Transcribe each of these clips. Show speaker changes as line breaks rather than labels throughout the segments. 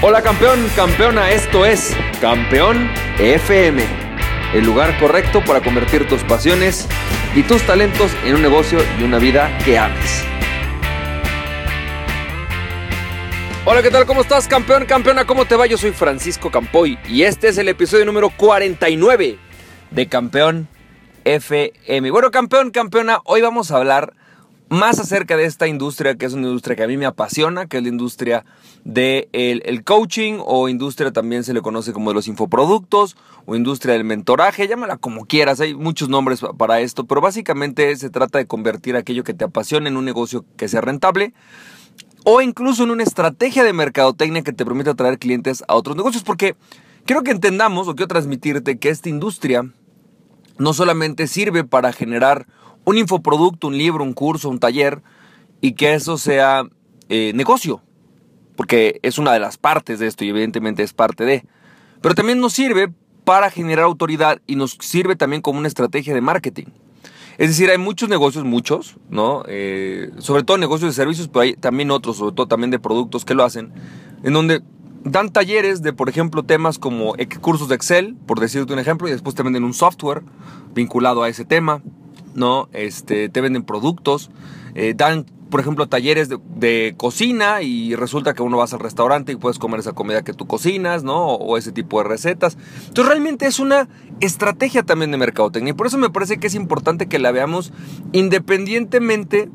Hola campeón, campeona, esto es Campeón FM, el lugar correcto para convertir tus pasiones y tus talentos en un negocio y una vida que ames. Hola, ¿qué tal? ¿Cómo estás, campeón, campeona? ¿Cómo te va? Yo soy Francisco Campoy y este es el episodio número 49 de Campeón FM. Bueno, campeón, campeona, hoy vamos a hablar más acerca de esta industria, que es una industria que a mí me apasiona, que es la industria del de el coaching o industria también se le conoce como de los infoproductos o industria del mentoraje, llámala como quieras, hay muchos nombres para esto, pero básicamente se trata de convertir aquello que te apasiona en un negocio que sea rentable o incluso en una estrategia de mercadotecnia que te permita atraer clientes a otros negocios, porque quiero que entendamos o quiero transmitirte que esta industria no solamente sirve para generar un infoproducto, un libro, un curso, un taller, y que eso sea eh, negocio, porque es una de las partes de esto y evidentemente es parte de. Pero también nos sirve para generar autoridad y nos sirve también como una estrategia de marketing. Es decir, hay muchos negocios, muchos, ¿no? Eh, sobre todo negocios de servicios, pero hay también otros, sobre todo también de productos que lo hacen, en donde dan talleres de, por ejemplo, temas como cursos de Excel, por decirte un ejemplo, y después te venden un software vinculado a ese tema. ¿No? Este, te venden productos, eh, dan, por ejemplo, talleres de, cocina y resulta que uno vas al restaurante y puedes comer esa comida que tú cocinas, ¿no? O, ese tipo de recetas. Entonces realmente es una estrategia también de mercadotecnia y por eso me parece que es importante que la veamos independientemente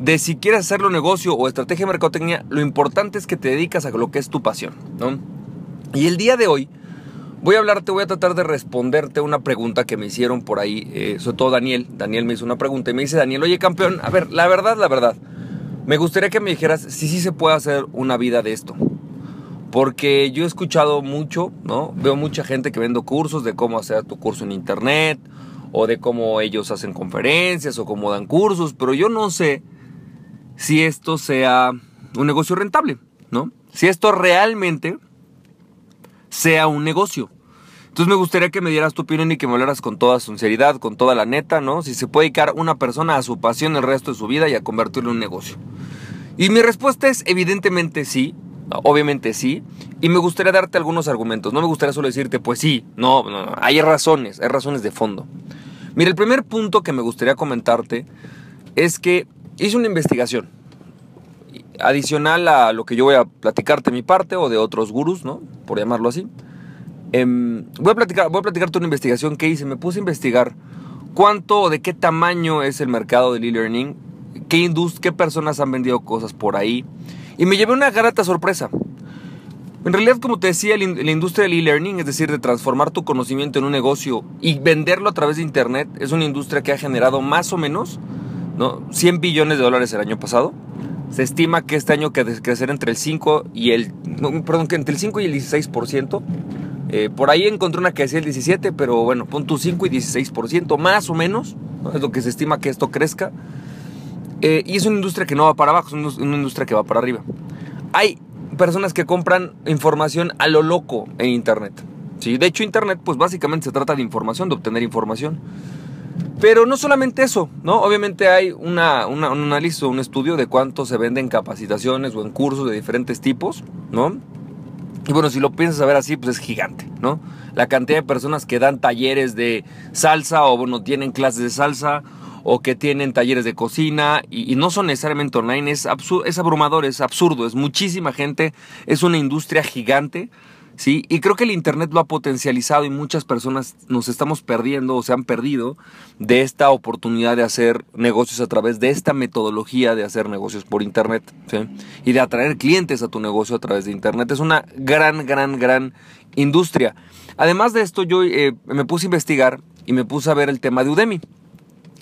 de si quieres hacerlo negocio o estrategia de mercadotecnia, lo importante es que te dedicas a lo que es tu pasión, ¿no? Y el día de hoy Voy a hablarte, voy a tratar de responderte una pregunta que me hicieron por ahí, eh, sobre todo Daniel. Daniel me hizo una pregunta y me dice, Daniel, oye campeón, a ver, la verdad, la verdad, me gustaría que me dijeras si sí se puede hacer una vida de esto. Porque yo he escuchado mucho, ¿no? Veo mucha gente que vende cursos de cómo hacer tu curso en internet, o de cómo ellos hacen conferencias, o cómo dan cursos, pero yo no sé si esto sea un negocio rentable, ¿no? Si esto realmente sea un negocio. Entonces me gustaría que me dieras tu opinión y que me hablaras con toda sinceridad, con toda la neta, ¿no? Si se puede dedicar una persona a su pasión el resto de su vida y a convertirlo en un negocio. Y mi respuesta es evidentemente sí, obviamente sí, y me gustaría darte algunos argumentos. No me gustaría solo decirte, pues sí, no, no, hay razones, hay razones de fondo. Mira, el primer punto que me gustaría comentarte es que hice una investigación adicional a lo que yo voy a platicarte de mi parte o de otros gurús, ¿no? Por llamarlo así. Em, voy, a platicar, voy a platicarte una investigación que hice. Me puse a investigar cuánto de qué tamaño es el mercado del e-learning, qué, qué personas han vendido cosas por ahí. Y me llevé una grata sorpresa. En realidad, como te decía, la industria del e-learning, es decir, de transformar tu conocimiento en un negocio y venderlo a través de Internet, es una industria que ha generado más o menos ¿no? 100 billones de dólares el año pasado. Se estima que este año que crecer entre el 5 y el perdón, que entre el 5 y el 16%. Eh, por ahí encontré una que decía el 17, pero bueno, pon tu 5 y 16%, más o menos, es lo que se estima que esto crezca. Eh, y es una industria que no va para abajo, es una industria que va para arriba. Hay personas que compran información a lo loco en Internet. ¿sí? De hecho, Internet, pues básicamente se trata de información, de obtener información. Pero no solamente eso, ¿no? Obviamente hay una, un análisis o un estudio de cuánto se venden capacitaciones o en cursos de diferentes tipos, ¿no? Y bueno, si lo piensas a ver así, pues es gigante, ¿no? La cantidad de personas que dan talleres de salsa o, bueno, tienen clases de salsa o que tienen talleres de cocina y, no son necesariamente online, es abrumador, es absurdo, es muchísima gente, es una industria gigante ¿sí? Y creo que el Internet lo ha potencializado y muchas personas nos estamos perdiendo o se han perdido de esta oportunidad de hacer negocios a través de esta metodología de hacer negocios por Internet, ¿sí? Y de atraer clientes a tu negocio a través de Internet. Es una gran, gran, gran industria. Además de esto, yo eh, me puse a investigar y me puse a ver el tema de Udemy.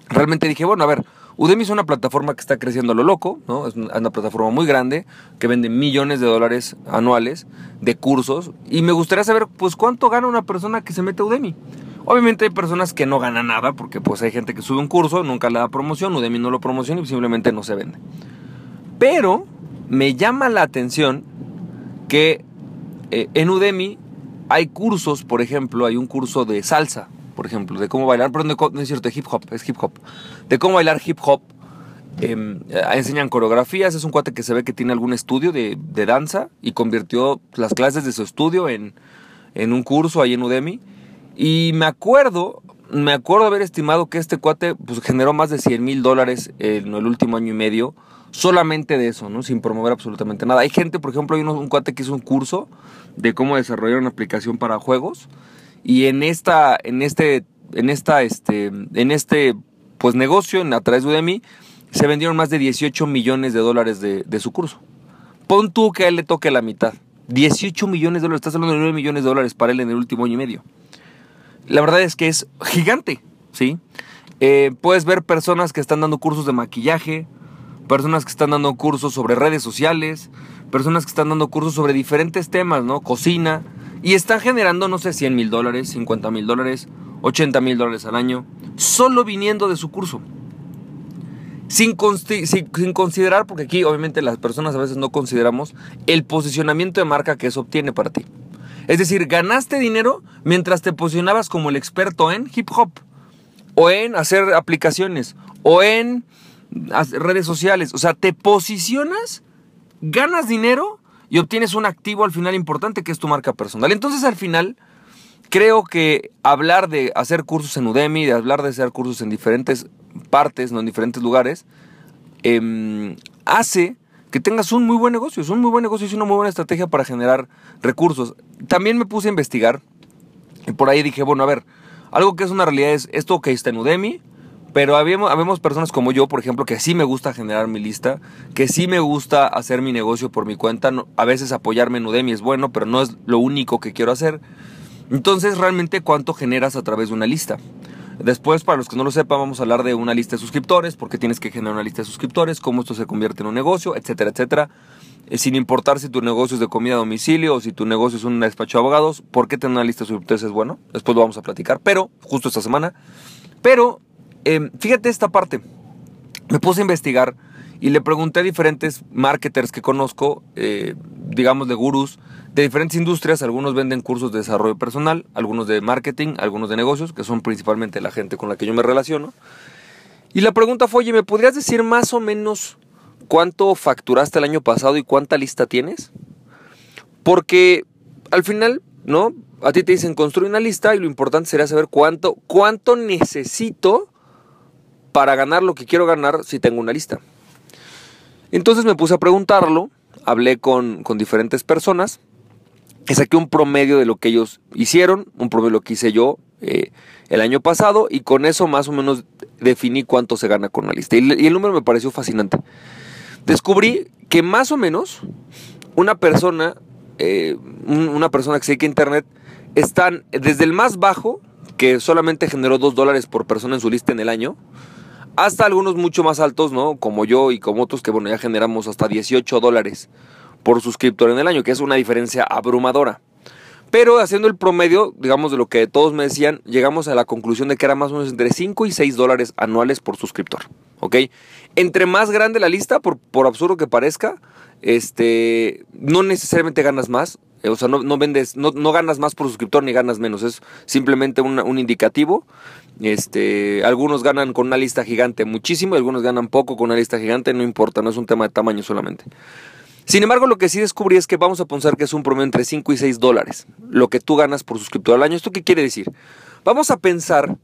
Realmente dije, bueno, a ver, Udemy es una plataforma que está creciendo a lo loco, ¿no? Es una plataforma muy grande que vende millones de dólares anuales de cursos y me gustaría saber pues cuánto gana una persona que se mete a Udemy. Obviamente hay personas que no ganan nada porque pues hay gente que sube un curso, nunca le da promoción, Udemy no lo promociona y simplemente no se vende. Pero me llama la atención que eh, en Udemy hay cursos, por ejemplo, hay un curso de salsa, por ejemplo, de cómo bailar, perdón, no es cierto, de hip hop, es hip hop, de cómo bailar hip hop. Em, enseñan coreografías, es un cuate que se ve que tiene algún estudio de, danza y convirtió las clases de su estudio en, en un curso ahí en Udemy. Y me acuerdo, me acuerdo haber estimado que este cuate pues, generó más de 100 mil dólares en el último año y medio solamente de eso, ¿no? Sin promover absolutamente nada. Hay gente, por ejemplo, hay un, cuate que hizo un curso de cómo desarrollar una aplicación para juegos y en esta, en este, en esta, este, en este, pues negocio, a través de Udemy, se vendieron más de 18 millones de dólares de, de su curso. Pon tú que a él le toque la mitad. 18 millones de dólares, estás hablando de 9 millones de dólares para él en el último año y medio. La verdad es que es gigante, ¿sí? Eh, puedes ver personas que están dando cursos de maquillaje, personas que están dando cursos sobre redes sociales, personas que están dando cursos sobre diferentes temas, ¿no? Cocina, y están generando, no sé, 100 mil dólares, 50 mil dólares, 80 mil dólares al año, solo viniendo de su curso. Sin, sin, considerar, porque aquí obviamente las personas a veces no consideramos el posicionamiento de marca que eso obtiene para ti. Es decir, ganaste dinero mientras te posicionabas como el experto en hip hop, o en hacer aplicaciones, o en redes sociales. O sea, te posicionas, ganas dinero y obtienes un activo al final importante que es tu marca personal. Entonces al final creo que hablar de hacer cursos en Udemy, de hablar de hacer cursos en diferentes partes, no en diferentes lugares, em, hace que tengas un muy buen negocio. Es un muy buen negocio, es una muy buena estrategia para generar recursos. También me puse a investigar y por ahí dije, bueno, a ver, algo que es una realidad es esto que está en Udemy, pero habemos, personas como yo, por ejemplo, que sí me gusta generar mi lista, que sí me gusta hacer mi negocio por mi cuenta. a veces apoyarme en Udemy es bueno, pero no es lo único que quiero hacer. Entonces, realmente, ¿cuánto generas a través de una lista? Después, para los que no lo sepan, vamos a hablar de una lista de suscriptores, porque tienes que generar una lista de suscriptores, cómo esto se convierte en un negocio, etcétera, etcétera. Eh, sin importar si tu negocio es de comida a domicilio o si tu negocio es un despacho de abogados, ¿por qué tener una lista de suscriptores es bueno? Después lo vamos a platicar, pero justo esta semana. Pero Em, fíjate esta parte. Me puse a investigar y le pregunté a diferentes marketers que conozco, eh, digamos de gurús, de diferentes industrias. Algunos venden cursos de desarrollo personal, algunos de marketing, algunos de negocios, que son principalmente la gente con la que yo me relaciono. Y la pregunta fue, oye, ¿me podrías decir más o menos cuánto facturaste el año pasado y cuánta lista tienes? Porque al final, ¿no? A ti te dicen construye una lista y lo importante sería saber cuánto, cuánto necesito para ganar lo que quiero ganar si tengo una lista. Entonces me puse a preguntarlo, hablé con, diferentes personas, saqué un promedio de lo que ellos hicieron, un promedio de lo que hice yo eh, el año pasado, y con eso más o menos definí cuánto se gana con una lista. Y, el número me pareció fascinante. Descubrí que más o menos una persona, eh, una persona que se dedica a internet, están desde el más bajo, que solamente generó 2 dólares por persona en su lista en el año, hasta algunos mucho más altos, ¿no? Como yo y como otros que, bueno, ya generamos hasta 18 dólares por suscriptor en el año, que es una diferencia abrumadora. Pero haciendo el promedio, digamos, de lo que todos me decían, llegamos a la conclusión de que era más o menos entre 5 y 6 dólares anuales por suscriptor. ¿Ok? Entre más grande la lista, por, por absurdo que parezca, este, no necesariamente ganas más. Eh, o sea, no, vendes, no, ganas más por suscriptor ni ganas menos. Es simplemente un indicativo. Este, algunos ganan con una lista gigante muchísimo, y algunos ganan poco con una lista gigante, no importa, no es un tema de tamaño solamente. Sin embargo, lo que sí descubrí es que vamos a pensar que es un promedio entre 5 y 6 dólares, lo que tú ganas por suscriptor al año. ¿Esto qué quiere decir? Vamos a pensar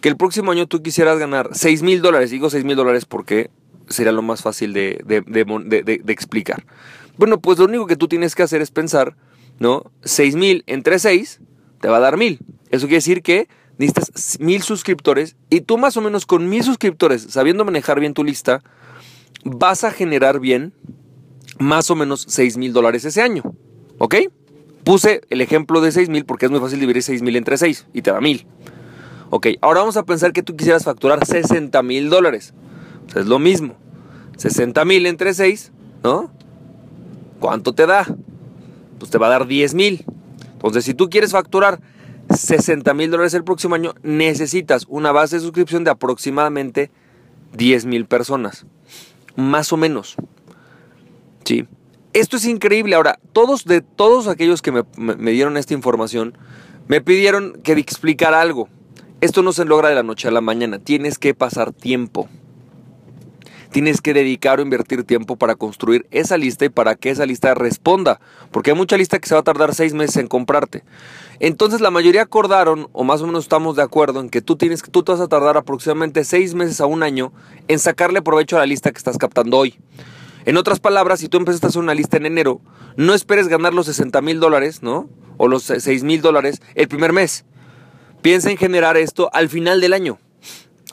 que el próximo año tú quisieras ganar 6 mil dólares. Digo 6 mil dólares porque sería lo más fácil de, de, explicar. Bueno, pues lo único que tú tienes que hacer es pensar, ¿no? 6 mil entre 6 te va a dar mil. Eso quiere decir que necesitas mil suscriptores y tú más o menos con mil suscriptores, sabiendo manejar bien tu lista, vas a generar bien más o menos 6 mil dólares ese año. ¿Ok? Puse el ejemplo de 6 mil porque es muy fácil dividir 6 mil entre 6 y te da mil. Ok, ahora vamos a pensar que tú quisieras facturar 60 mil dólares. es lo mismo. 60 mil entre 6, ¿no? ¿Cuánto te da? Pues te va a dar 10 mil. Entonces, si tú quieres facturar 60 mil dólares el próximo año, necesitas una base de suscripción de aproximadamente 10 mil personas. Más o menos. Sí. Esto es increíble. Ahora, todos de todos aquellos que me, dieron esta información, me pidieron que explicara algo. Esto no se logra de la noche a la mañana. Tienes que pasar tiempo. Tienes que dedicar o invertir tiempo para construir esa lista y para que esa lista responda. Porque hay mucha lista que se va a tardar seis meses en comprarte. Entonces la mayoría acordaron, o más o menos estamos de acuerdo, en que tú tienes tú te vas a tardar aproximadamente seis meses a un año en sacarle provecho a la lista que estás captando hoy. En otras palabras, si tú empezaste a hacer una lista en enero, no esperes ganar los 60 mil dólares, ¿no? O los 6 mil dólares el primer mes. Piensa en generar esto al final del año.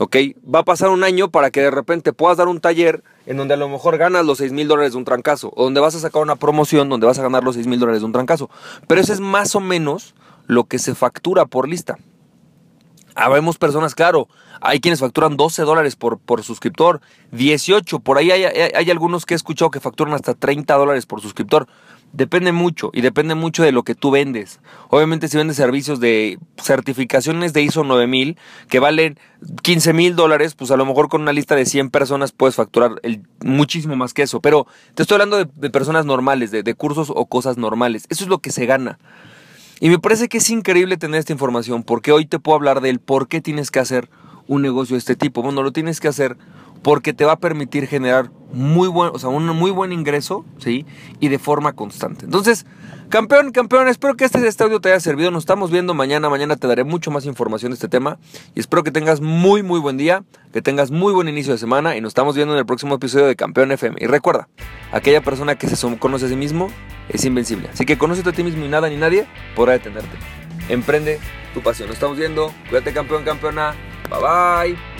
¿Ok? Va a pasar un año para que de repente puedas dar un taller en donde a lo mejor ganas los 6 mil dólares de un trancazo. O donde vas a sacar una promoción donde vas a ganar los 6 mil dólares de un trancazo. Pero eso es más o menos lo que se factura por lista. Habemos personas, claro, hay quienes facturan 12 dólares por, por suscriptor, 18, por ahí hay, hay, algunos que he escuchado que facturan hasta 30 dólares por suscriptor. Depende mucho y depende mucho de lo que tú vendes. Obviamente si vendes servicios de certificaciones de ISO 9000 que valen 15 mil dólares, pues a lo mejor con una lista de 100 personas puedes facturar el, muchísimo más que eso. Pero te estoy hablando de, personas normales, de, de cursos o cosas normales. Eso es lo que se gana. Y me parece que es increíble tener esta información porque hoy te puedo hablar del por qué tienes que hacer un negocio de este tipo. Bueno, lo tienes que hacer porque te va a permitir generar muy buen, o sea, un muy buen ingreso, ¿sí? Y de forma constante. Entonces, campeón, campeón, espero que este, este audio te haya servido. Nos estamos viendo mañana. Mañana te daré mucho más información de este tema. Y espero que tengas muy, muy buen día, que tengas muy buen inicio de semana. Y nos estamos viendo en el próximo episodio de Campeón FM. Y recuerda, aquella persona que se conoce a sí mismo es invencible. Así que conócete a ti mismo y nada ni nadie podrá detenerte. Emprende tu pasión. Nos estamos viendo. Cuídate, campeón, campeona. Bye bye.